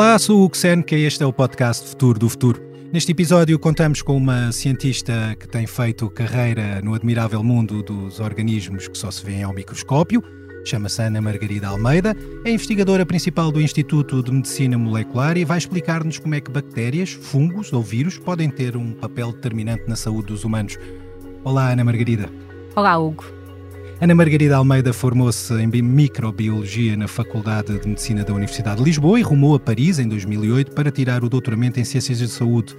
Olá, sou o Hugo Senke e este é o podcast Futuro do Futuro. Neste episódio contamos com uma cientista que tem feito carreira no admirável mundo dos organismos que só se vêem ao microscópio. Chama-se Ana Margarida Almeida, é investigadora principal do Instituto de Medicina Molecular e vai explicar-nos como é que bactérias, fungos ou vírus podem ter um papel determinante na saúde dos humanos. Olá, Ana Margarida. Olá, Hugo. Ana Margarida Almeida formou-se em microbiologia na Faculdade de Medicina da Universidade de Lisboa e rumou a Paris em 2008 para tirar o doutoramento em Ciências de Saúde.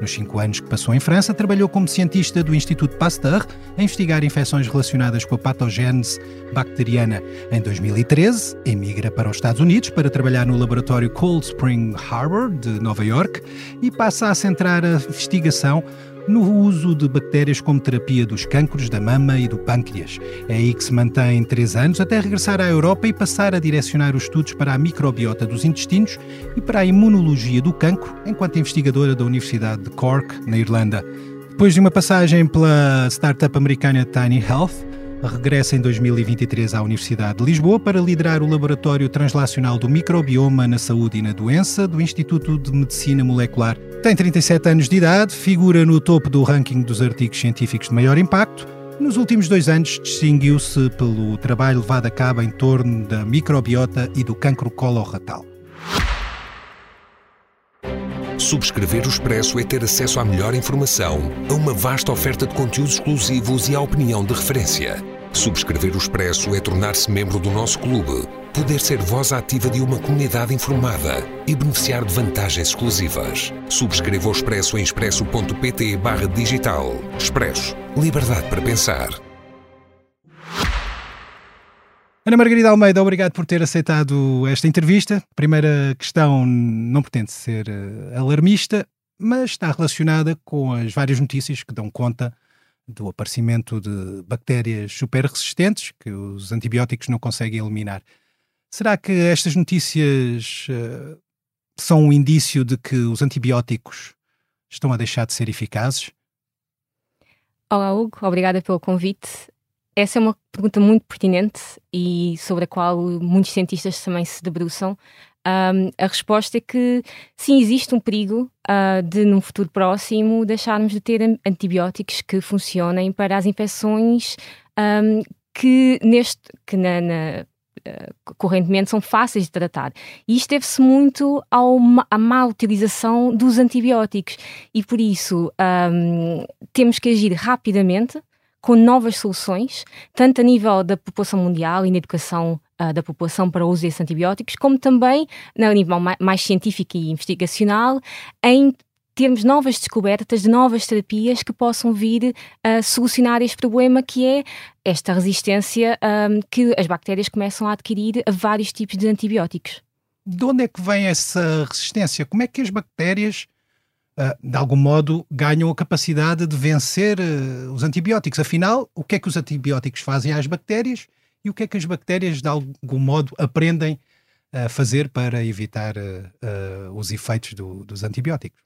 Nos cinco anos que passou em França, trabalhou como cientista do Instituto Pasteur a investigar infecções relacionadas com a patogênese bacteriana. Em 2013, emigra para os Estados Unidos para trabalhar no laboratório Cold Spring Harbor de Nova York e passa a centrar a investigação no uso de bactérias como terapia dos cancros da mama e do pâncreas. É aí que se mantém três anos até regressar à Europa e passar a direcionar os estudos para a microbiota dos intestinos e para a imunologia do cancro, enquanto investigadora da Universidade de Cork, na Irlanda. Depois de uma passagem pela startup americana Tiny Health, regressa em 2023 à Universidade de Lisboa para liderar o Laboratório Translacional do Microbioma na Saúde e na Doença do Instituto de Medicina Molecular. Tem 37 anos de idade, figura no topo do ranking dos artigos científicos de maior impacto. Nos últimos dois anos, distinguiu-se pelo trabalho levado a cabo em torno da microbiota e do cancro coloretal. Subscrever o Expresso é ter acesso à melhor informação, a uma vasta oferta de conteúdos exclusivos e à opinião de referência. Subscrever o Expresso é tornar-se membro do nosso clube, poder ser voz ativa de uma comunidade informada e beneficiar de vantagens exclusivas. Subscreva o Expresso em expresso.pt barra digital. Expresso. Liberdade para pensar. Ana Margarida Almeida, obrigado por ter aceitado esta entrevista. Primeira questão não pretende ser uh, alarmista, mas está relacionada com as várias notícias que dão conta do aparecimento de bactérias super resistentes que os antibióticos não conseguem eliminar. Será que estas notícias uh, são um indício de que os antibióticos estão a deixar de ser eficazes? Olá, Hugo, obrigada pelo convite. Essa é uma pergunta muito pertinente e sobre a qual muitos cientistas também se debruçam. Um, a resposta é que sim, existe um perigo uh, de, num futuro próximo, deixarmos de ter antibióticos que funcionem para as infecções um, que, neste, que na, na Uh, correntemente são fáceis de tratar. E isto deve-se muito ao, à má utilização dos antibióticos. E por isso um, temos que agir rapidamente com novas soluções, tanto a nível da população mundial e na educação uh, da população para o uso desses antibióticos, como também a nível mais, mais científico e investigacional, em termos novas descobertas de novas terapias que possam vir a solucionar este problema que é esta resistência um, que as bactérias começam a adquirir a vários tipos de antibióticos. De onde é que vem essa resistência? Como é que as bactérias ah, de algum modo, ganham a capacidade de vencer ah, os antibióticos. Afinal, o que é que os antibióticos fazem às bactérias e o que é que as bactérias, de algum modo, aprendem a fazer para evitar uh, os efeitos do, dos antibióticos?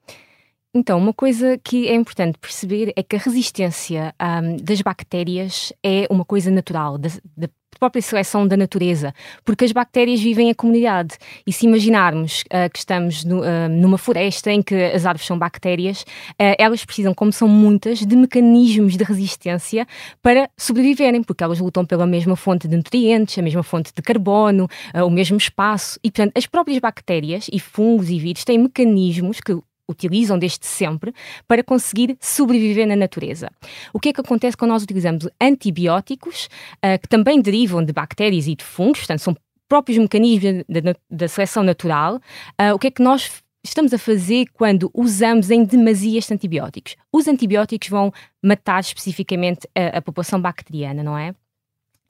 Então, uma coisa que é importante perceber é que a resistência um, das bactérias é uma coisa natural, da, da, própria seleção da natureza, porque as bactérias vivem em comunidade. E se imaginarmos uh, que estamos no, uh, numa floresta em que as árvores são bactérias, uh, elas precisam, como são muitas, de mecanismos de resistência para sobreviverem, porque elas lutam pela mesma fonte de nutrientes, a mesma fonte de carbono, o mesmo espaço. E, portanto, as próprias bactérias e fungos e vírus têm mecanismos que utilizam desde sempre para conseguir sobreviver na natureza. O que é que acontece quando nós utilizamos antibióticos, uh, que também derivam de bactérias e de fungos, portanto, são próprios mecanismos da seleção natural, uh, o que é que nós estamos a fazer quando usamos em demasia estes antibióticos? Os antibióticos vão matar especificamente a, a população bacteriana, não é?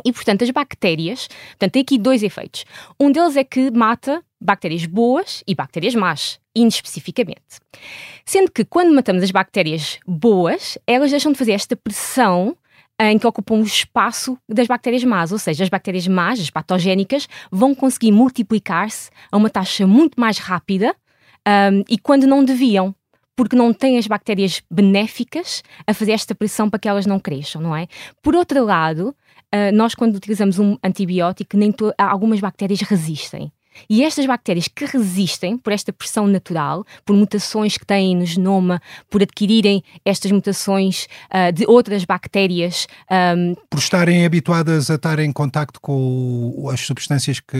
E, portanto, as bactérias, portanto, tem aqui dois efeitos. Um deles é que mata bactérias boas e bactérias más, inespecificamente. Sendo que quando matamos as bactérias boas, elas deixam de fazer esta pressão em que ocupam o espaço das bactérias más, ou seja, as bactérias más, as patogénicas, vão conseguir multiplicar-se a uma taxa muito mais rápida um, e quando não deviam, porque não têm as bactérias benéficas a fazer esta pressão para que elas não cresçam, não é? Por outro lado, uh, nós quando utilizamos um antibiótico, nem algumas bactérias resistem. E estas bactérias que resistem por esta pressão natural, por mutações que têm no genoma, por adquirirem estas mutações uh, de outras bactérias. Um, por estarem habituadas a estar em contacto com as substâncias que,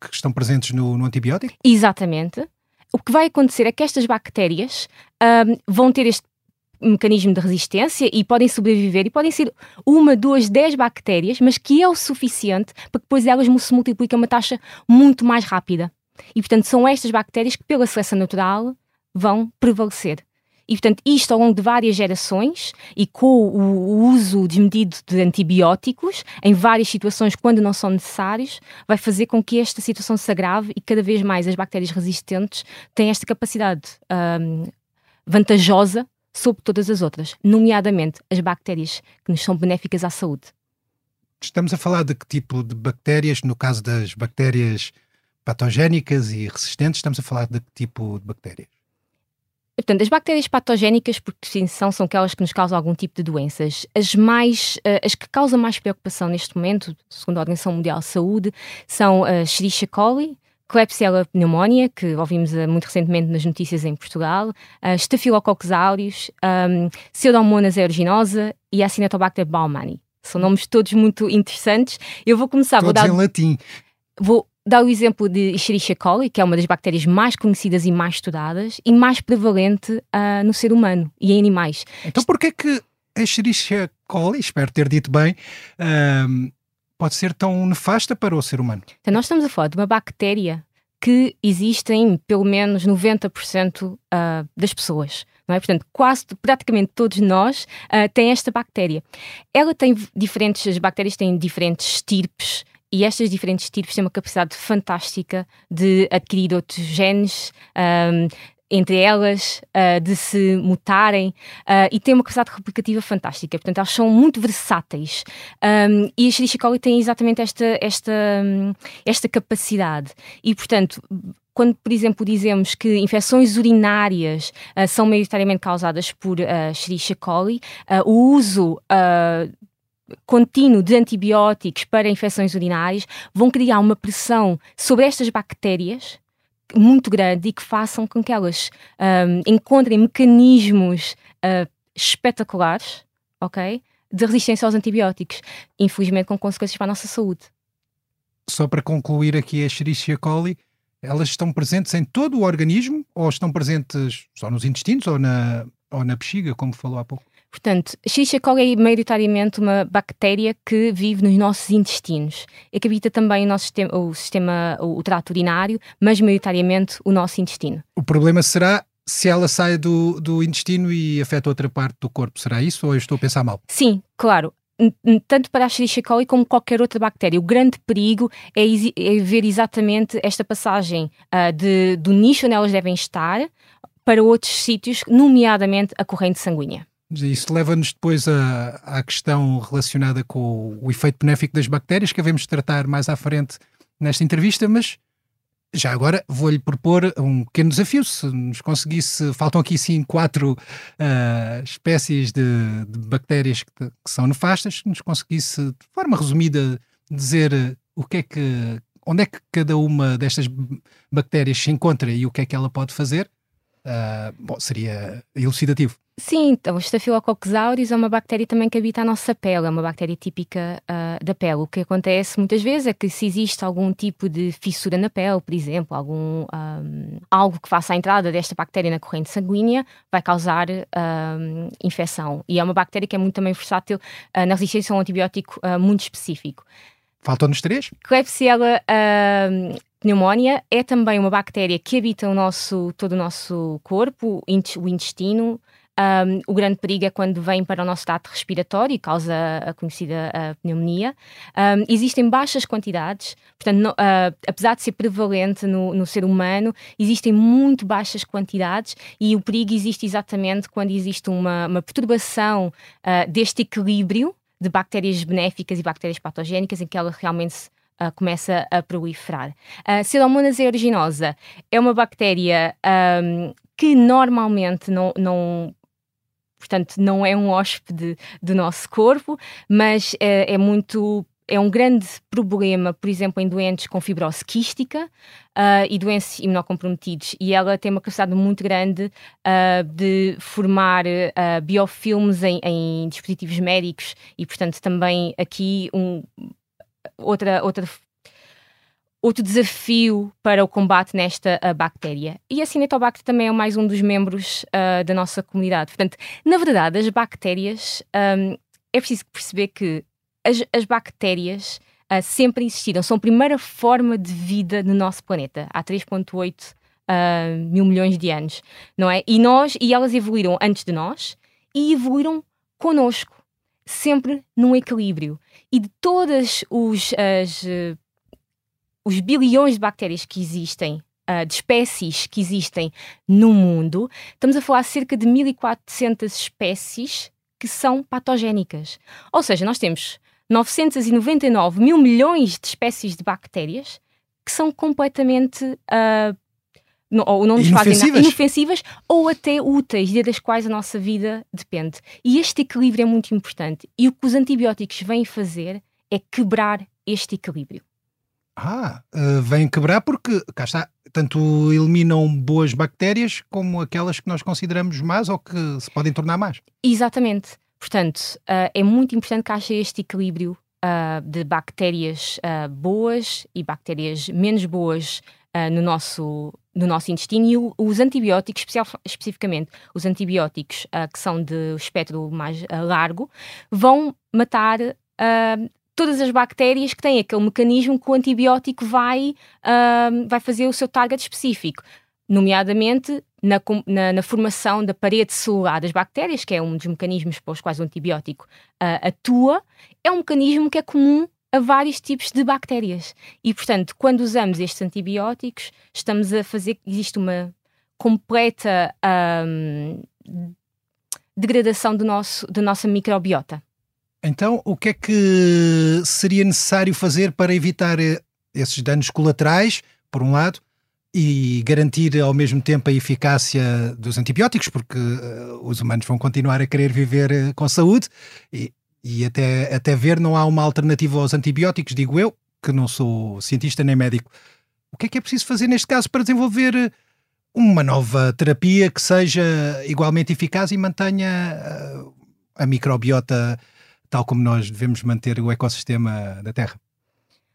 que estão presentes no, no antibiótico? Exatamente. O que vai acontecer é que estas bactérias um, vão ter este mecanismo de resistência e podem sobreviver e podem ser uma, duas, dez bactérias, mas que é o suficiente para que depois elas se multipliquem a uma taxa muito mais rápida. E, portanto, são estas bactérias que, pela seleção natural, vão prevalecer. E, portanto, isto ao longo de várias gerações e com o uso desmedido de antibióticos em várias situações quando não são necessários, vai fazer com que esta situação se agrave e cada vez mais as bactérias resistentes têm esta capacidade um, vantajosa sobre todas as outras, nomeadamente as bactérias que nos são benéficas à saúde. Estamos a falar de que tipo de bactérias? No caso das bactérias patogénicas e resistentes, estamos a falar de que tipo de bactérias? Portanto, as bactérias patogénicas, por definição, são aquelas que nos causam algum tipo de doenças. As mais, uh, as que causam mais preocupação neste momento, segundo a Organização Mundial de Saúde, são a Escherichia coli, Klebsiella pneumonia, que ouvimos uh, muito recentemente nas notícias em Portugal, uh, Staphylococcus aureus, um, Pseudomonas aeruginosa e a Acinetobacter baumannii. São nomes todos muito interessantes. Eu vou começar... Todos vou dar, em latim. Vou dar o exemplo de Escherichia coli, que é uma das bactérias mais conhecidas e mais estudadas e mais prevalente uh, no ser humano e em animais. Então porquê que a Escherichia coli, espero ter dito bem, uh, pode ser tão nefasta para o ser humano? Então, nós estamos a falar de uma bactéria que existe em pelo menos 90% uh, ah, das pessoas. Não é? Portanto, quase, praticamente todos nós uh, têm esta bactéria. Ela tem diferentes, as bactérias têm diferentes estirpes e estas diferentes estirpes têm uma capacidade fantástica de adquirir outros genes, um, entre elas, uh, de se mutarem uh, e tem uma capacidade replicativa fantástica. Portanto, elas são muito versáteis. Um, e a Escherichia coli tem exatamente esta, esta, esta capacidade. E, portanto, quando, por exemplo, dizemos que infecções urinárias uh, são maioritariamente causadas por uh, coli, uh, o uso contínuo de antibióticos para infecções urinárias vão criar uma pressão sobre estas bactérias muito grande e que façam com que elas um, encontrem mecanismos uh, espetaculares, ok? De resistência aos antibióticos, infelizmente com consequências para a nossa saúde. Só para concluir aqui a Escherichia coli, elas estão presentes em todo o organismo ou estão presentes só nos intestinos ou na, ou na bexiga, como falou há pouco? Portanto, Escherichia coli é maioritariamente uma bactéria que vive nos nossos intestinos e que habita também o nosso sistema, o, sistema, o trato urinário, mas maioritariamente o nosso intestino. O problema será se ela sai do, do intestino e afeta outra parte do corpo. Será isso ou eu estou a pensar mal? Sim, claro tanto para a Escherichia coli como qualquer outra bactéria. O grande perigo é, é ver exatamente esta passagem uh, de, do nicho onde elas devem estar para outros sítios, nomeadamente a corrente sanguínea. Isso leva-nos depois à, à questão relacionada com o, efeito benéfico das bactérias, que devemos tratar mais à frente nesta entrevista, mas já agora vou-lhe propor um pequeno desafio. Se nos conseguisse, faltam aqui sim quatro uh, espécies de, de bactérias que, que, são nefastas, se nos conseguisse, de forma resumida, dizer o que é que, onde é que cada uma destas bactérias se encontra e o que é que ela pode fazer, uh, bom, seria elucidativo. Sim, então, o Staphylococcus aureus é uma bactéria também que habita a nossa pele, é uma bactéria típica uh, da pele. O que acontece muitas vezes é que se existe algum tipo de fissura na pele, por exemplo, algum, um, algo que faça a entrada desta bactéria na corrente sanguínea, vai causar um, infecção. E é uma bactéria que é muito também versátil uh, na resistência a um antibiótico uh, muito específico. Faltam-nos três? Klebsiella uh, pneumonia é também uma bactéria que habita o nosso, todo o nosso corpo, o intestino, um, o grande perigo é quando vem para o nosso trato respiratório e causa a conhecida a pneumonia. Um, existem baixas quantidades, portanto, no, uh, apesar de ser prevalente no, no, ser humano, existem muito baixas quantidades e o perigo existe exatamente quando existe uma, uma perturbação uh, deste equilíbrio de bactérias benéficas e bactérias patogénicas em que ela realmente Uh, começa a proliferar. A Pseudomonas aeruginosa é uma bactéria um, que normalmente não, não portanto não é um hóspede do nosso corpo, mas é, é muito é um grande problema, por exemplo, em doentes com fibrose quística uh, e doentes imunocomprometidos. E ela tem uma capacidade muito grande uh, de formar uh, biofilmes em, em, dispositivos médicos e, portanto, também aqui um, outra, outra outro desafio para o combate nesta bactéria. E a Cinetobacter também é mais um dos membros uh, da nossa comunidade. Portanto, na verdade, as bactérias, um, é preciso perceber que as, as bactérias uh, sempre existiram, são a primeira forma de vida no nosso planeta, há 3,8 uh, mil milhões de anos, não é? E nós, e elas evoluíram antes de nós e evoluíram connosco, sempre num equilíbrio. E de todas os, as os bilhões de bactérias que existem, uh, de espécies que existem no mundo, estamos a falar cerca de 1400 espécies que são patogénicas. Ou seja, nós temos 999 mil milhões de espécies de bactérias que são completamente uh, não, ou não nos inofensivas. fazem nada, inofensivas ou até úteis, das quais a nossa vida depende. E este equilíbrio é muito importante. E o que os antibióticos vêm fazer é quebrar este equilíbrio. Ah, uh, vêm quebrar porque, cá está, tanto eliminam boas bactérias como aquelas que nós consideramos más ou que se podem tornar más. Exatamente. Portanto, uh, é muito importante que haja este equilíbrio uh, de bactérias boas e bactérias menos boas no, nosso, no nosso intestino e o, os antibióticos, especial, especificamente os antibióticos que são de espectro mais largo, vão matar todas as bactérias que têm aquele mecanismo que o antibiótico vai, uh, vai fazer o seu target específico, nomeadamente na, na, na, formação da parede celular das bactérias, que é um dos mecanismos pelos quais o antibiótico uh, atua, é um mecanismo que é comum a vários tipos de bactérias. E, portanto, quando usamos estes antibióticos, estamos a fazer que existe uma completa um, degradação do nosso, da nossa microbiota. Então, o que é que seria necessário fazer para evitar eh, esses danos colaterais, por um lado, e garantir ao mesmo tempo a eficácia dos antibióticos, porque uh, os humanos vão continuar a querer viver uh, com saúde e, e, até, até ver não há uma alternativa aos antibióticos, digo eu, que não sou cientista nem médico. O que é que é preciso fazer neste caso para desenvolver uma nova terapia que seja igualmente eficaz e mantenha uh, a microbiota tal como nós devemos manter o ecossistema da Terra?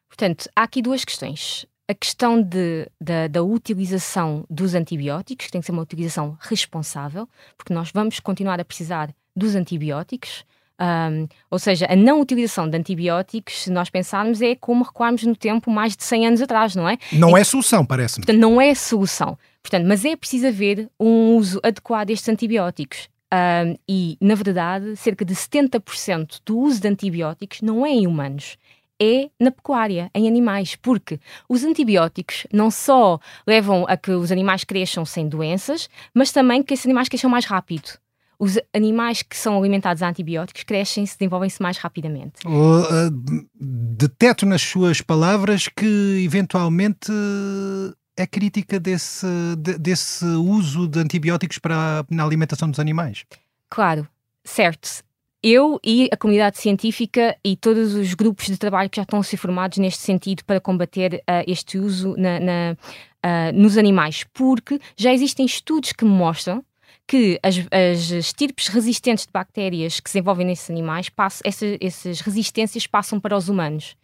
Portanto, há aqui duas questões. A questão de, da, da utilização dos antibióticos, que tem que ser uma utilização responsável, porque nós vamos continuar a precisar dos antibióticos. Um, ou seja, a não utilização de antibióticos, se nós pensarmos, é como recuarmos no tempo mais de 100 anos atrás, não é? Não é, é solução, parece-me. Portanto, não é solução. Portanto, mas é preciso haver um uso adequado destes antibióticos. Um, e, na verdade, cerca de 70% do uso de antibióticos não é em humanos, é na pecuária, em animais, porque os antibióticos não só levam a que os animais cresçam sem doenças, mas também que esses animais cresçam mais rápido. Os animais que são alimentados a antibióticos crescem e desenvolvem-se mais rapidamente. Uh, uh, deteto nas suas palavras que, eventualmente, é crítica desse, de, desse uso de antibióticos para, na alimentação dos animais. Claro, certo. Eu e a comunidade científica e todos os grupos de trabalho que já estão a ser formados neste sentido para combater uh, este uso na, na, uh, nos animais, porque já existem estudos que mostram que as, as estirpes resistentes de bactérias que se envolvem nesses animais, passam, essa, essas resistências passam para os humanos.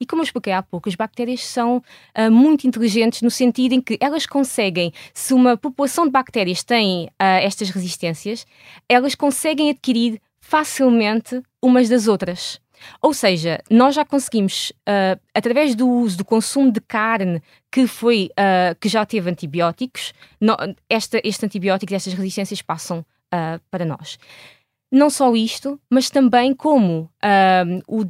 E como eu expliquei há pouco, as bactérias são uh, muito inteligentes no sentido em que elas conseguem, se uma população de bactérias tem uh, estas resistências, elas conseguem adquirir facilmente umas das outras. Ou seja, nós já conseguimos, uh, através do uso do consumo de carne que foi uh, que já teve antibióticos, no, esta, este antibiótico, estas resistências passam uh, para nós. Não só isto, mas também como o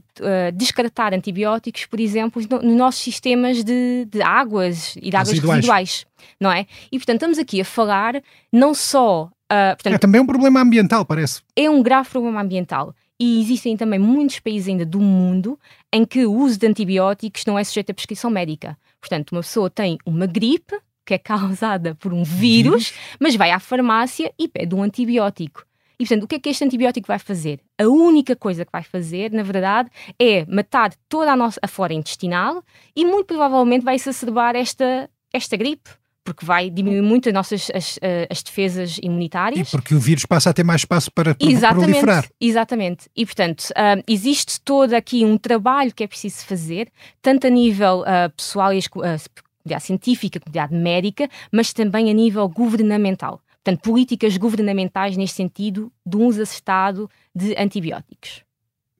descartar antibióticos, por exemplo, nos no nossos sistemas de, de, águas e de águas residuais. residuais. não é? E portanto estamos aqui a falar não só. Uh, portanto, é também um problema ambiental, parece. É um grave problema ambiental. E existem também muitos países ainda do mundo em que o uso de antibióticos não é sujeito a prescrição médica. Portanto, uma pessoa tem uma gripe que é causada por um vírus, mas vai à farmácia e pede um antibiótico. E, portanto, o que é que este antibiótico vai fazer? A única coisa que vai fazer, na verdade, é matar toda a nossa a flora intestinal e muito provavelmente vai exacerbar esta, esta gripe porque vai diminuir muito as nossas as, eh, as, defesas imunitárias. E porque o vírus passa a ter mais espaço para exatamente, proliferar. Exatamente. E, portanto, uh, existe todo aqui um trabalho que é preciso fazer, tanto a nível uh, pessoal e uh, comunidade científica, comunidade médica, mas também a nível governamental. Portanto, políticas governamentais neste sentido de um uso acertado de antibióticos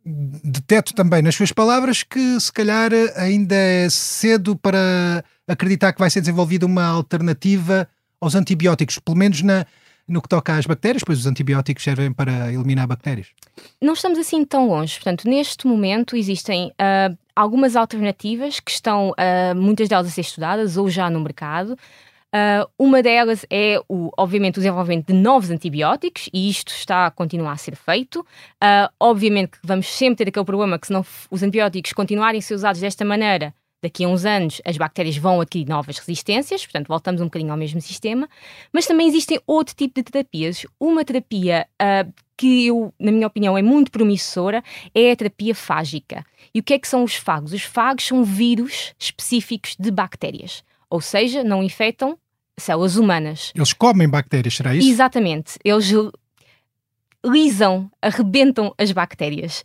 deteto também nas suas palavras que se calhar ainda é cedo para acreditar que vai ser desenvolvida uma alternativa aos antibióticos, pelo menos na, no que toca às bactérias, pois os antibióticos servem para eliminar bactérias. Não estamos assim tão longe. Portanto, neste momento existem uh, algumas alternativas que estão, uh, muitas delas a ser estudadas ou já no mercado. Uh, uma delas é, o, obviamente, o desenvolvimento de novos antibióticos, e isto está a continuar a ser feito. Uh, obviamente que vamos sempre ter aquele problema que, se não os antibióticos continuarem a ser usados desta maneira, daqui a uns anos as bactérias vão adquirir novas resistências, portanto, voltamos um bocadinho ao mesmo sistema. Mas também existem outro tipo de terapias. Uma terapia uh, que eu, na minha opinião, é muito promissora é a terapia fágica. E o que é que são os fagos? Os fagos são vírus específicos de bactérias ou seja, não infectam células humanas. Eles comem bactérias, será isso? Exatamente. Eles lisam, arrebentam as bactérias.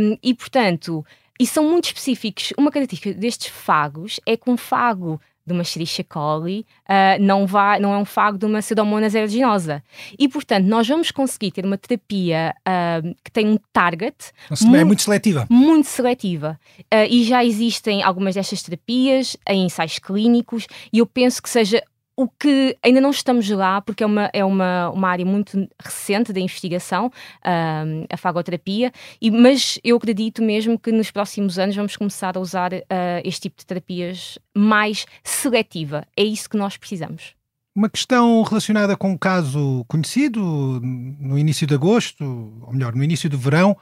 Um, e, portanto, e são muito específicos. Uma característica destes fagos é que um fago de uma Escherichia coli uh, não, vai, não é um fago de uma Pseudomonas aeruginosa. E, portanto, nós vamos conseguir ter uma terapia uh, que tem um target... Nossa, muito, é muito seletiva. Muito seletiva. Uh, e já existem algumas destas terapias em ensaios clínicos e eu penso que seja o que ainda não estamos lá, porque é uma, é uma, uma área muito recente da investigação, a fagoterapia, e, mas eu acredito mesmo que nos próximos anos vamos começar a usar uh, este tipo de terapias mais seletiva. É isso que nós precisamos. Uma questão relacionada com um caso conhecido no início de agosto, ou melhor, no início do verão,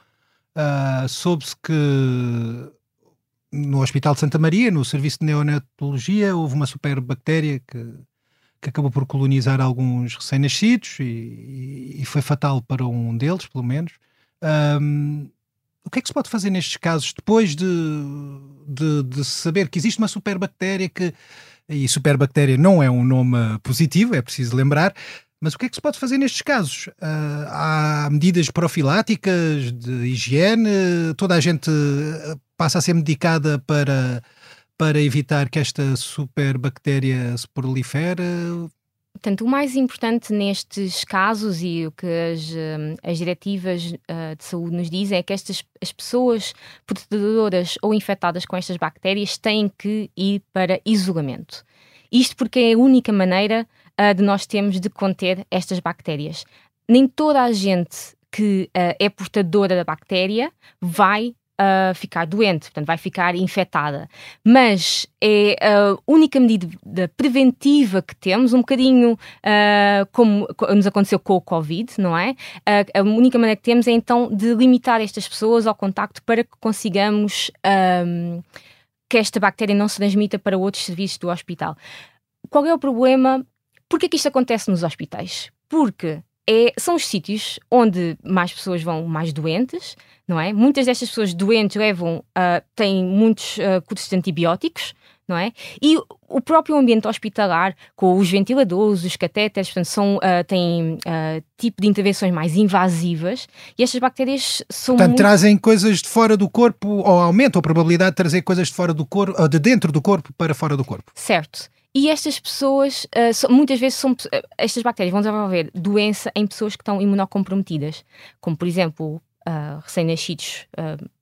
uh, soube-se que no Hospital de Santa Maria, no serviço de neonatologia, houve uma superbactéria que que acabou por colonizar alguns recém-nascidos e, e, foi fatal para um deles, pelo menos. Um, o que é que se pode fazer nestes casos depois de, de, de saber que existe uma superbactéria que. E superbactéria não é um nome positivo, é preciso lembrar, mas o que é que se pode fazer nestes casos? Uh, há medidas profiláticas de higiene? Toda a gente passa a ser medicada para para evitar que esta superbactéria se prolifere? Portanto, o mais importante nestes casos e o que as, hum, as diretivas uh, de saúde nos dizem é que estas as pessoas portadoras ou infectadas com estas bactérias têm que ir para isolamento. Isto porque é a única maneira uh, de nós termos de conter estas bactérias. Nem toda a gente que uh, é portadora da bactéria vai uh, ficar doente, portanto, vai ficar infectada. Mas é a única medida preventiva que temos, um bocadinho uh, como nos aconteceu com o Covid, não é? Uh, a única maneira que temos é então de limitar estas pessoas ao contacto para que consigamos um, que esta bactéria não se transmita para outros serviços do hospital. Qual é o problema? Por que é que isto acontece nos hospitais? Porque é, são os sítios onde mais pessoas vão mais doentes, não é? Muitas destas pessoas doentes levam, uh, têm muitos uh, custos de antibióticos, não é? E o próprio ambiente hospitalar, com os ventiladores, os catéteres, portanto, são, uh, têm uh, tipo de intervenções mais invasivas e estas bactérias são. Portanto, muito... trazem coisas de fora do corpo, ou aumentam a probabilidade de trazer coisas de fora do corpo, de dentro do corpo para fora do corpo. Certo. E estas pessoas, uh, muitas vezes, são, estas bactérias vão desenvolver doença em pessoas que estão imunocomprometidas, como por exemplo recém-nascidos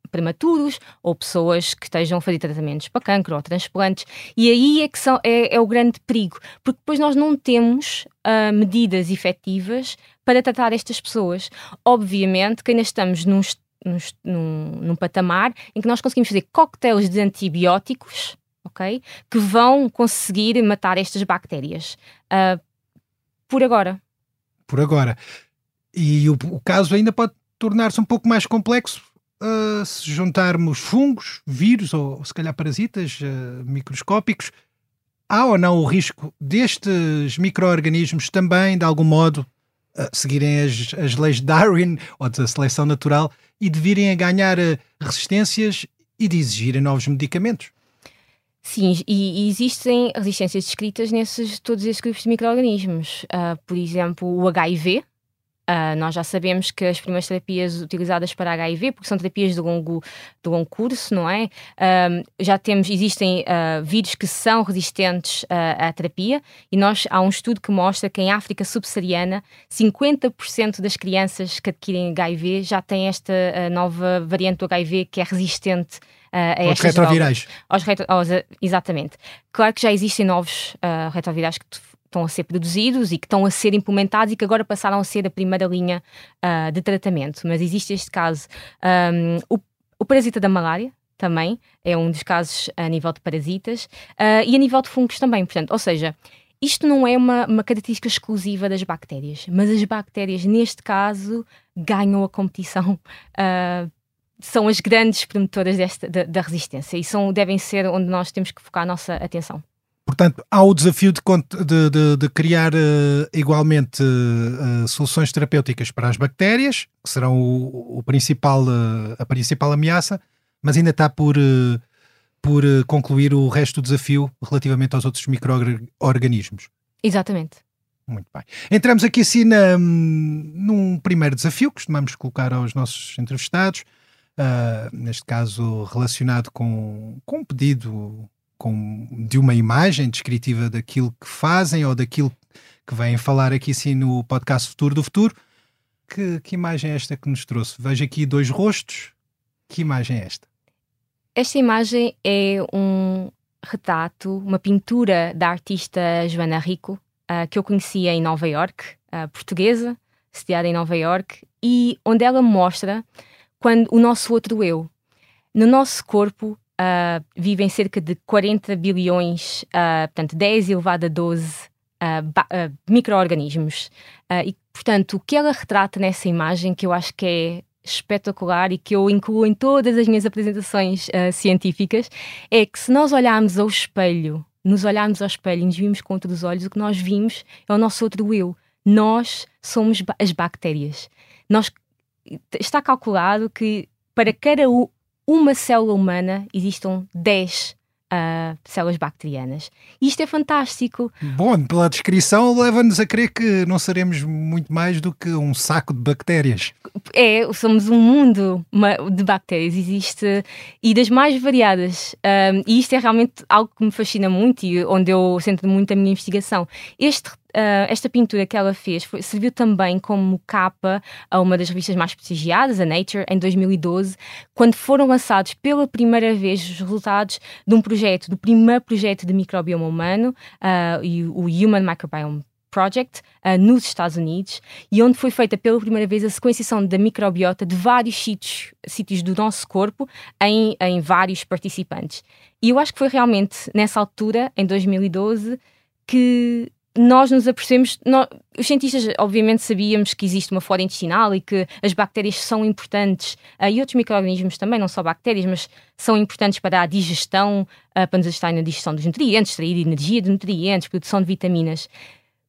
prematuros ou pessoas que estejam a fazer tratamentos para cancro ou transplantes. E aí é que são, é, é o grande perigo, porque depois nós não temos medidas efetivas para tratar estas pessoas. Obviamente que ainda estamos num, num, num, patamar em que nós conseguimos fazer coquetéis de antibióticos ok? Que vão conseguir matar estas bactérias. Uh, por agora. Por agora. E o, o caso ainda pode tornar-se um pouco mais complexo uh, se juntarmos fungos, vírus ou se calhar parasitas uh, microscópicos. Há ou não o risco destes micro-organismos também, de algum modo, seguirem as, as leis de Darwin ou da seleção natural e de virem a ganhar resistências e de exigirem novos medicamentos. Sim, e, existem resistências descritas nesses todos esses grupos de micro-organismos. Uh, por exemplo, o HIV, Uh, nós já sabemos que as primeiras terapias utilizadas para HIV, porque são terapias de longo, de longo curso, não é? Uh, já temos, existem uh, vírus que são resistentes à terapia e nós há um estudo que mostra que em África subsaariana 50% das crianças que adquirem HIV já têm esta nova variante do HIV que é resistente uh, a aos retrovirais. Aos retro, aos, exatamente. Claro que já existem novos uh, retrovirais que estão a ser produzidos e que estão a ser implementados e que agora passaram a ser a primeira linha uh, de tratamento. Mas existe este caso. Um, o, o parasita da malária, também é um dos casos a nível de parasitas uh, e a nível de fungos também. Portanto, ou seja, isto não é uma, uma, característica exclusiva das bactérias, mas as bactérias, neste caso, ganham a competição. Uh, são as grandes promotoras desta, da, da resistência e são, devem ser onde nós temos que focar a nossa atenção. Portanto, há o desafio de, de, de, de criar uh, igualmente uh, soluções terapêuticas para as bactérias, que serão o, o principal, uh, a principal ameaça, mas ainda está por, por concluir o resto do desafio relativamente aos outros micro-organismos. Exatamente. Muito bem. Entramos aqui assim na, num primeiro desafio que costumamos colocar aos nossos entrevistados, neste caso relacionado com, com um pedido com, de uma imagem descritiva daquilo que fazem ou daquilo que vêm falar aqui assim no podcast Futuro do Futuro. Que, que imagem é esta que nos trouxe? Vejo aqui dois rostos. Que imagem é esta? Esta imagem é um retrato, uma pintura da artista Joana Rico, uh, que eu conhecia em Nova York, uh, portuguesa, sediada em Nova York, e onde ela mostra quando o nosso outro eu, no nosso corpo, uh, vivem cerca de 40 bilhões, uh, portanto, 10 elevado a 12 uh, micro-organismos. e, portanto, o que ela retrata nessa imagem, que eu acho que é espetacular e que eu incluo em todas as minhas apresentações científicas, é que se nós olharmos ao espelho, nos olharmos ao espelho e nos vimos com outros olhos, o que nós vimos é o nosso outro eu. Nós somos as bactérias. Nós, está calculado que para cada uma célula humana existam 10 uh, células bacterianas. E isto é fantástico. Bom, pela descrição leva-nos a crer que não seremos muito mais do que um saco de bactérias. É, somos um mundo de bactérias, existe, e das mais variadas. Um, e isto é realmente algo que me fascina muito e onde eu centro muito a minha investigação. Este Uh, esta pintura que ela fez foi, serviu também como capa a uma das revistas mais prestigiadas, a Nature, em 2012, quando foram lançados pela primeira vez os resultados de um projeto, do primeiro projeto de microbioma humano, uh, o Human Microbiome Project uh, nos Estados Unidos e onde foi feita pela primeira vez a sequenciação da microbiota de vários sítios, sítios do nosso corpo em, em vários participantes. E eu acho que foi realmente nessa altura, em 2012, que nós nos apercebemos, nós, os cientistas obviamente sabíamos que existe uma flora intestinal e que as bactérias são importantes uh, e outros micro-organismos também, não só bactérias, mas são importantes para a digestão, uh, para nos ajudar na digestão dos nutrientes, extrair energia de nutrientes, produção de vitaminas.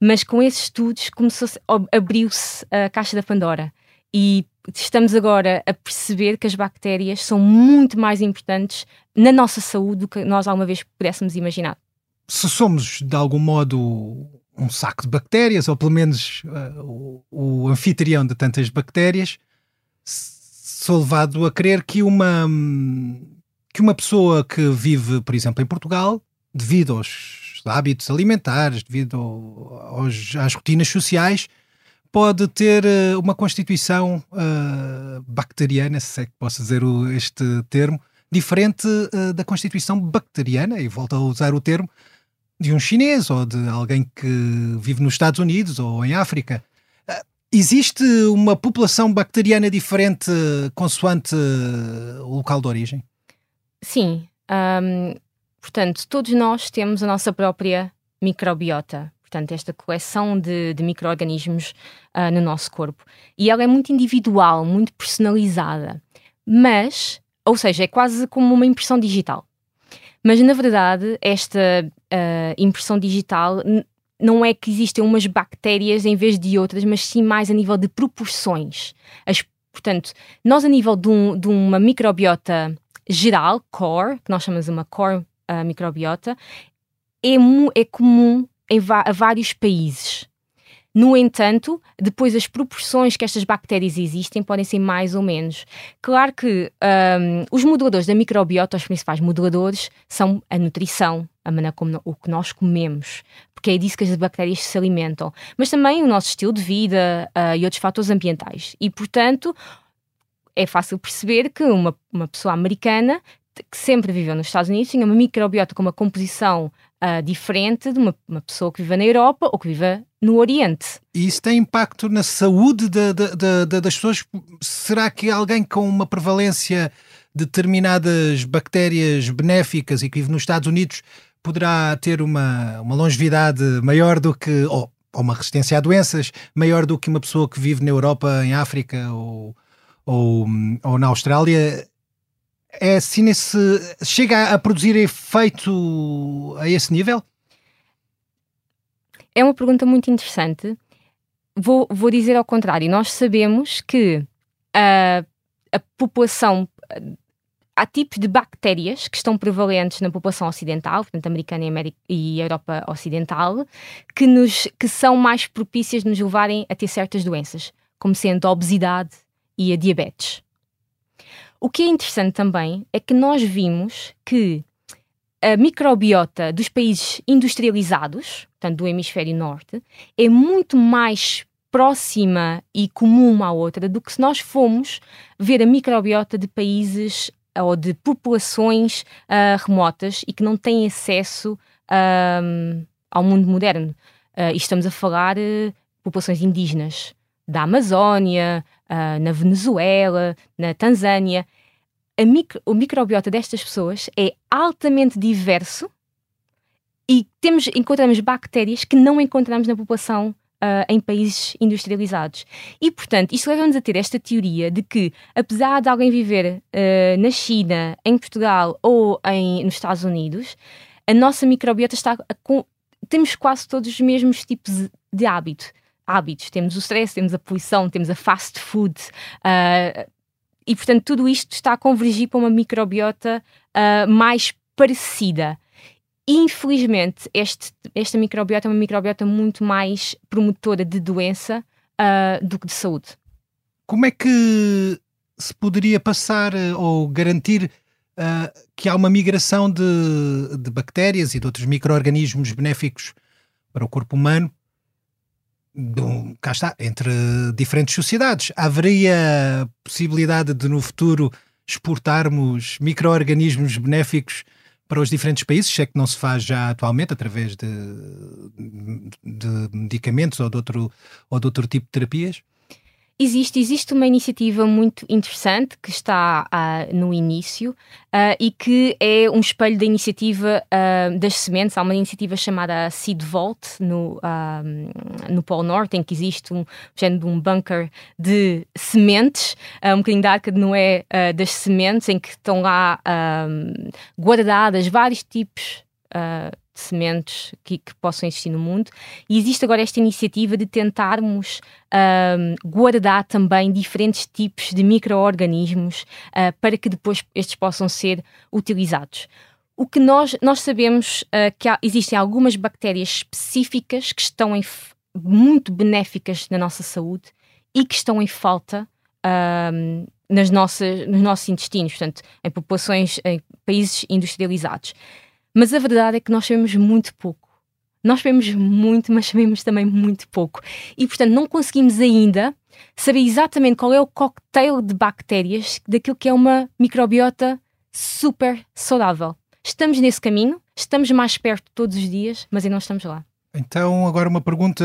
Mas com esses estudos começou abriu-se a caixa da Pandora e estamos agora a perceber que as bactérias são muito mais importantes na nossa saúde do que nós alguma vez pudéssemos imaginar. Se somos de algum modo um saco de bactérias, ou pelo menos uh, o, o, anfitrião de tantas bactérias, sou levado a crer que uma, que uma pessoa que vive, por exemplo, em Portugal, devido aos hábitos alimentares, devido aos, às rotinas sociais, pode ter uh, uma constituição uh, bacteriana, se é que posso dizer este termo, diferente da constituição bacteriana, e volto a usar o termo, de um chinês ou de alguém que vive nos Estados Unidos ou em África. Ah, existe uma população bacteriana diferente consoante o local de origem? Sim. Um, portanto, todos nós temos a nossa própria microbiota. Portanto, esta coleção de, de micro-organismos uh, no nosso corpo. E ela é muito individual, muito personalizada. Mas, ou seja, é quase como uma impressão digital. Mas, na verdade, esta uh, impressão digital não é que existem umas bactérias em vez de outras, mas sim mais a nível de proporções. As, portanto, nós a nível de, um, de uma microbiota geral, core, que nós chamamos uma core uh, microbiota, é, é comum a vários países. No entanto, depois as proporções que estas bactérias existem podem ser mais ou menos. Claro que um, os moduladores da microbiota, os principais moduladores, são a nutrição, a maneira como o que nós comemos, porque é disso que as bactérias se alimentam, mas também o nosso estilo de vida uh, e outros fatores ambientais. E, portanto, é fácil perceber que uma, uma pessoa americana que sempre viveu nos Estados Unidos tinha uma microbiota com uma composição uh, diferente de uma, uma, pessoa que vive na Europa ou que vive no Oriente. E isso tem impacto na saúde de, de, de, das pessoas? Será que alguém com uma prevalência de determinadas bactérias benéficas e que vive nos Estados Unidos poderá ter uma, uma longevidade maior do que. Ou, ou uma resistência a doenças maior do que uma pessoa que vive na Europa, em África ou, ou, ou na Austrália? é assim nesse. chega a produzir efeito a esse nível? É uma pergunta muito interessante. Vou, vou dizer ao contrário. Nós sabemos que a, a população. Há tipos de bactérias que estão prevalentes na população ocidental, portanto, americana e, América, e Europa Ocidental, que, nos, que são mais propícias de nos levarem a ter certas doenças, como sendo a obesidade e a diabetes. O que é interessante também é que nós vimos que a microbiota dos países industrializados, portanto do hemisfério norte, é muito mais próxima e comum à outra do que se nós formos ver a microbiota de países ou de populações uh, remotas e que não têm acesso uh, ao mundo moderno. Uh, e estamos a falar uh, populações indígenas da Amazónia, uh, na Venezuela, na Tanzânia. Micro, o microbiota destas pessoas é altamente diverso e temos, encontramos bactérias que não encontramos na população Uh, em países industrializados. E, portanto, isto leva-nos a ter esta teoria de que, apesar de alguém viver uh, na China, em Portugal ou em, nos Estados Unidos, a nossa microbiota está. Com, temos quase todos os mesmos tipos de hábito hábitos. Temos o stress, temos a poluição, temos a fast food. Uh, e, portanto, tudo isto está a convergir para uma microbiota mais parecida. Infelizmente, este, esta microbiota é uma microbiota muito mais promotora de doença uh, do que de saúde. Como é que se poderia passar ou garantir uh, que há uma migração de, de bactérias e de outros micro-organismos benéficos para o corpo humano cá está, entre diferentes sociedades. Haveria possibilidade de, no futuro, exportarmos micro-organismos benéficos para os diferentes países, se é que não se faz já atualmente através de, de medicamentos ou de, outro, ou de outro tipo de terapias? Existe, existe uma iniciativa muito interessante que está uh, no início uh, e que é um espelho da iniciativa uh, das sementes. Há uma iniciativa chamada Seed Vault no, no Polo Norte, em que existe um género de um bunker de sementes, um bocadinho da arca de Noé das sementes, em que estão lá guardadas vários tipos de sementes que, que, possam existir no mundo. E existe agora esta iniciativa de tentarmos guardar também diferentes tipos de micro-organismos uh, para que depois estes possam ser utilizados. O que nós, nós sabemos uh, que há, existem algumas bactérias específicas que estão em, muito benéficas na nossa saúde e que estão em falta nas nossas, nos nossos intestinos, portanto, em populações, em países industrializados. Mas a verdade é que nós sabemos muito pouco. Nós sabemos muito, mas sabemos também muito pouco. E, portanto, não conseguimos ainda saber exatamente qual é o cocktail de bactérias daquilo que é uma microbiota super saudável. Estamos nesse caminho, estamos mais perto todos os dias, mas ainda não estamos lá. Então, agora uma pergunta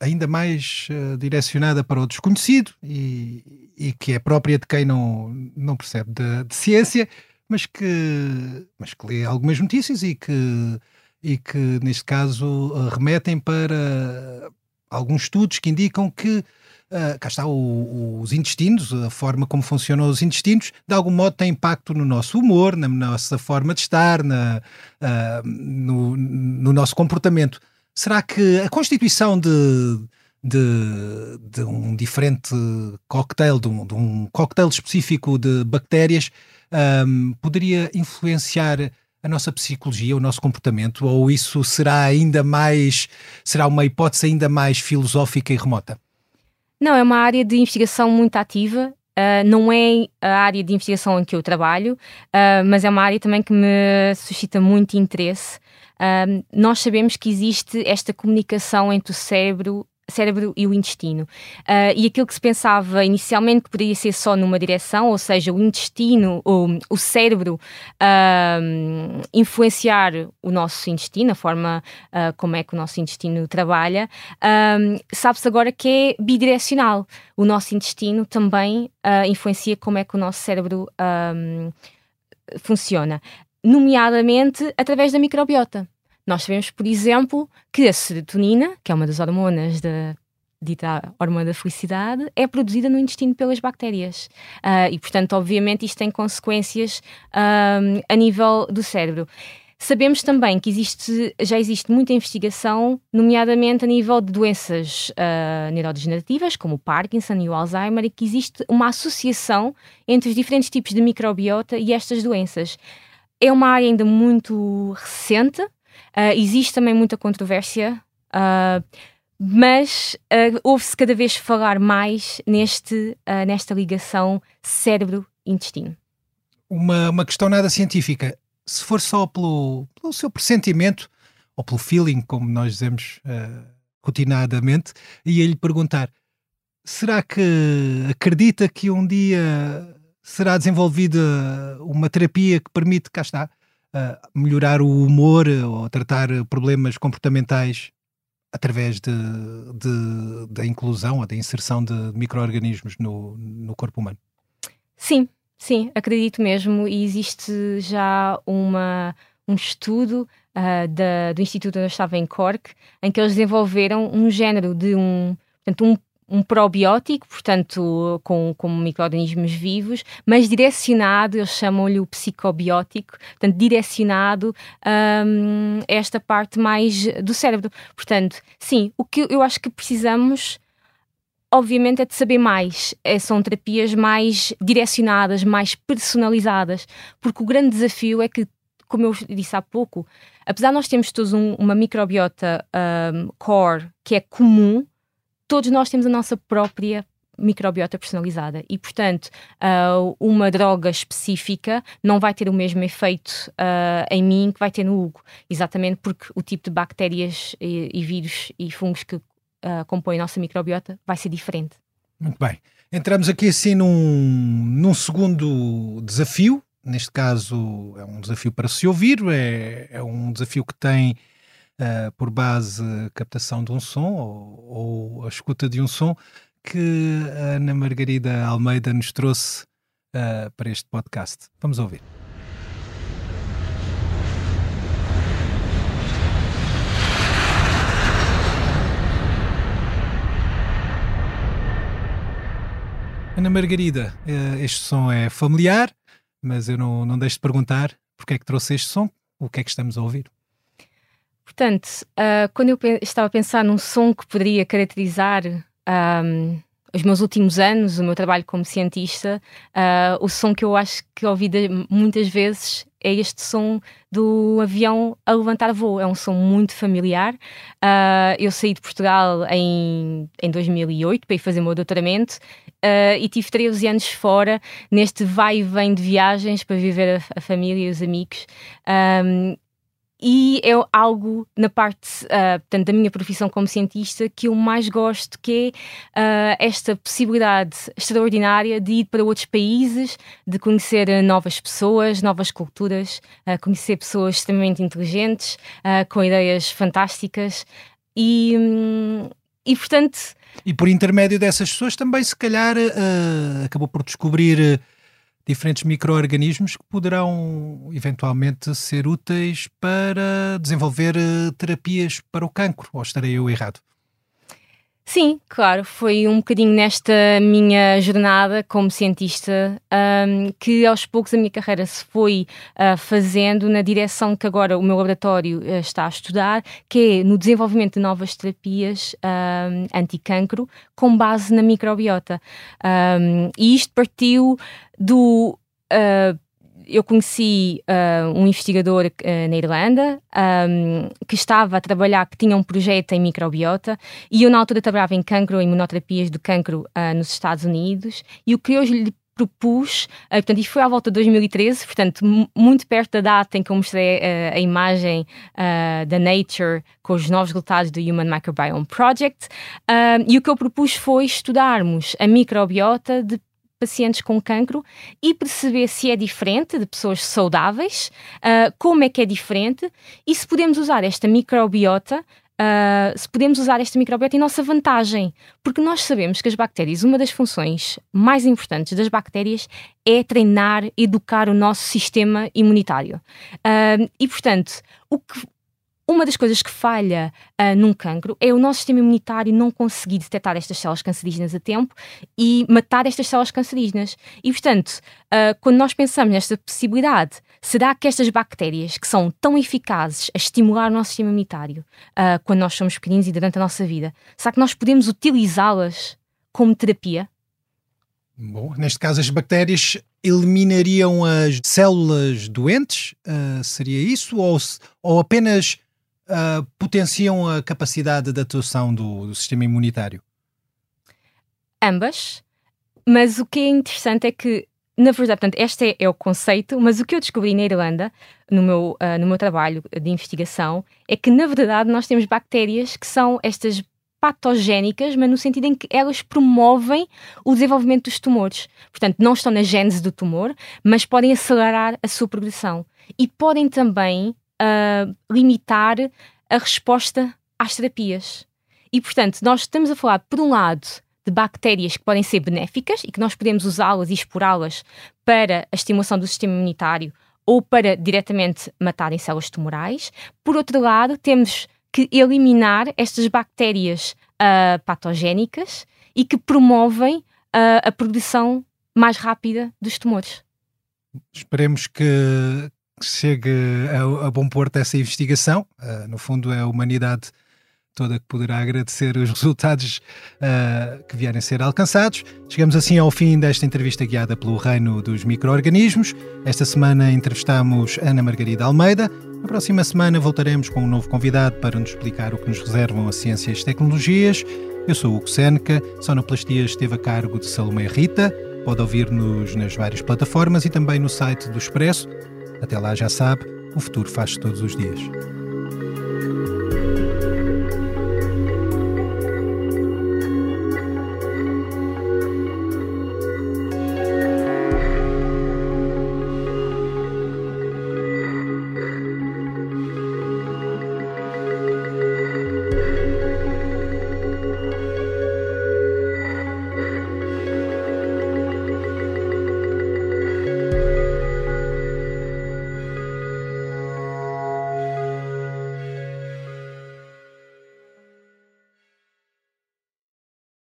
ainda mais uh, direcionada para o desconhecido e, e, que é própria de quem não, não percebe de, de ciência mas que, mas que lê algumas notícias e que, e que neste caso, eh, remetem para alguns estudos que indicam que Uh, cá está o, os intestinos, a forma como funcionam os intestinos, de algum modo tem impacto no nosso humor, na nossa forma de estar, na, uh, no, no, nosso comportamento. Será que a constituição de, de, de um diferente cocktail, de um, de um cocktail específico de bactérias, um, poderia influenciar a nossa psicologia, o nosso comportamento, ou isso será ainda mais, será uma hipótese ainda mais filosófica e remota? Não, é uma área de investigação muito ativa. Uh, não é a área de investigação em que eu trabalho, uh, mas é uma área também que me suscita muito interesse. Uh, nós sabemos que existe esta comunicação entre o cérebro cérebro e o intestino. Uh, e aquilo que se pensava inicialmente que poderia ser só numa direção, ou seja, o intestino, ou o cérebro uh, influenciar o nosso intestino, a forma uh, como é que o nosso intestino trabalha, sabe-se agora que é bidirecional. O nosso intestino também influencia como é que o nosso cérebro funciona, nomeadamente através da microbiota. Nós sabemos, por exemplo, que a serotonina, que é uma das hormonas da dita hormona da felicidade, é produzida no intestino pelas bactérias. Uh, e, portanto, obviamente, isto tem consequências um, a nível do cérebro. Sabemos também que existe, já existe muita investigação, nomeadamente a nível de doenças uh, neurodegenerativas, como o Parkinson e o Alzheimer, e que existe uma associação entre os diferentes tipos de microbiota e estas doenças. É uma área ainda muito recente, Uh, existe também muita controvérsia, uh, mas uh, ouve-se cada vez falar mais neste, nesta ligação cérebro-intestino. Uma, uma questão nada científica. Se for só pelo, pelo seu pressentimento, ou pelo feeling, como nós dizemos rotinadamente, ia lhe perguntar: será que acredita que um dia será desenvolvida uma terapia que permite, cá está, uh, melhorar o humor ou tratar problemas comportamentais através de, de, da inclusão ou da inserção de micro-organismos no, no corpo humano? Sim, sim, acredito mesmo. E existe já uma, um estudo uh, da, do Instituto onde eu estava em Cork, em que eles desenvolveram um género de um, portanto, um um probiótico, portanto, com, com micro-organismos vivos, mas direcionado, eles chamam-lhe o psicobiótico, portanto, direcionado um, a esta parte mais do cérebro. Portanto, sim, o que eu acho que precisamos obviamente é de saber mais. É, são terapias mais direcionadas, mais personalizadas, porque o grande desafio é que, como eu disse há pouco, apesar de nós termos todos um, uma microbiota um, core que é comum, todos nós temos a nossa própria microbiota personalizada e, portanto, uh, uma droga específica não vai ter o mesmo efeito uh, em mim que vai ter no Hugo, exatamente porque o tipo de bactérias e, e vírus e fungos que uh, compõem a nossa microbiota vai ser diferente. Muito bem. Entramos aqui assim num, num segundo desafio. Neste caso, é um desafio para se ouvir, é, é um desafio que tem uh, por base captação de um som ou, ou, a escuta de um som que a Ana Margarida Almeida nos trouxe uh, para este podcast. Vamos ouvir. Ana Margarida, eh, este som é familiar, mas eu não, não deixo de perguntar porque é que trouxe este som, o que é que estamos a ouvir. Portanto, uh, quando eu estava a pensar num som que poderia caracterizar um, os meus últimos anos, o meu trabalho como cientista, uh, o som que eu acho que ouvi de, muitas vezes é este som do avião a levantar voo. É um som muito familiar. Uh, eu saí de Portugal em, em 2008 para ir fazer o meu doutoramento uh, e tive 13 anos fora neste vai e vem de viagens para viver a, a família e os amigos. Um, e é algo na parte uh, portanto, da minha profissão como cientista que eu mais gosto, que é uh, esta possibilidade extraordinária de ir para outros países, de conhecer novas pessoas, novas culturas, uh, conhecer pessoas extremamente inteligentes, com ideias fantásticas. E, um, e portanto... E por intermédio dessas pessoas também se calhar acabou por descobrir diferentes micro-organismos que poderão eventualmente ser úteis para desenvolver eh, terapias para o cancro, ou estarei eu errado? Sim, claro, foi um bocadinho nesta minha jornada como cientista um, que aos poucos a minha carreira se foi uh, fazendo na direção que agora o meu laboratório uh, está a estudar, que é no desenvolvimento de novas terapias um, anti-cancro com base na microbiota. Um, e isto partiu do uh, eu conheci uh, um investigador uh, na Irlanda um, que estava a trabalhar, que tinha um projeto em microbiota, e eu na altura trabalhava em cancro, em imunoterapias de cancro uh, nos Estados Unidos, e o que eu lhe propus, uh, portanto, isto foi à volta de 2013, portanto, muito perto da data em que eu mostrei uh, a imagem uh, da Nature com os novos resultados do Human Microbiome Project, e o que eu propus foi estudarmos a microbiota de pacientes com cancro e perceber se é diferente de pessoas saudáveis, uh, como é que é diferente e se podemos usar esta microbiota Uh, se podemos usar esta microbiota em nossa vantagem, porque nós sabemos que as bactérias, uma das funções mais importantes das bactérias é treinar, educar o nosso sistema imunitário. Uh, e, portanto, o que, uma das coisas que falha uh, num cancro é o nosso sistema imunitário não conseguir detectar estas células cancerígenas a tempo e matar estas células cancerígenas. E, portanto, uh, quando nós pensamos nesta possibilidade, será que estas bactérias, que são tão eficazes a estimular o nosso sistema imunitário uh, quando nós somos pequeninos e durante a nossa vida, será que nós podemos utilizá-las como terapia? Bom, neste caso, as bactérias eliminariam as células doentes? seria isso? Ou, ou apenas uh, potenciam a capacidade de atuação do, do sistema imunitário? Ambas, mas o que é interessante é que na verdade, portanto, este é, é, o conceito, mas o que eu descobri na Irlanda, no meu, uh, no meu trabalho de investigação, é que, na verdade, nós temos bactérias que são estas patogénicas, mas no sentido em que elas promovem o desenvolvimento dos tumores. Portanto, não estão na gênese do tumor, mas podem acelerar a sua progressão. E podem também uh, limitar a resposta às terapias. E, portanto, nós estamos a falar, por um lado, de bactérias que podem ser benéficas e que nós podemos usá-las e explorá-las para a estimulação do sistema imunitário ou para diretamente matarem células tumorais. Por outro lado, temos que eliminar estas bactérias uh, patogénicas e que promovem uh, a progressão mais rápida dos tumores. Esperemos que, chegue a, a, bom porto essa investigação. Uh, no fundo, é a humanidade toda que poderá agradecer os resultados uh, que vierem a ser alcançados. Chegamos assim ao fim desta entrevista guiada pelo Reino dos Microorganismos. Esta semana entrevistamos Ana Margarida Almeida. Na próxima semana voltaremos com um novo convidado para nos explicar o que nos reservam as ciências e tecnologias. Eu sou o Hugo Seneca, Sonoplastia esteve a cargo de Salomé Rita. Pode ouvir-nos nas várias plataformas e também no site do Expresso. Até lá já sabe, o futuro faz todos os dias.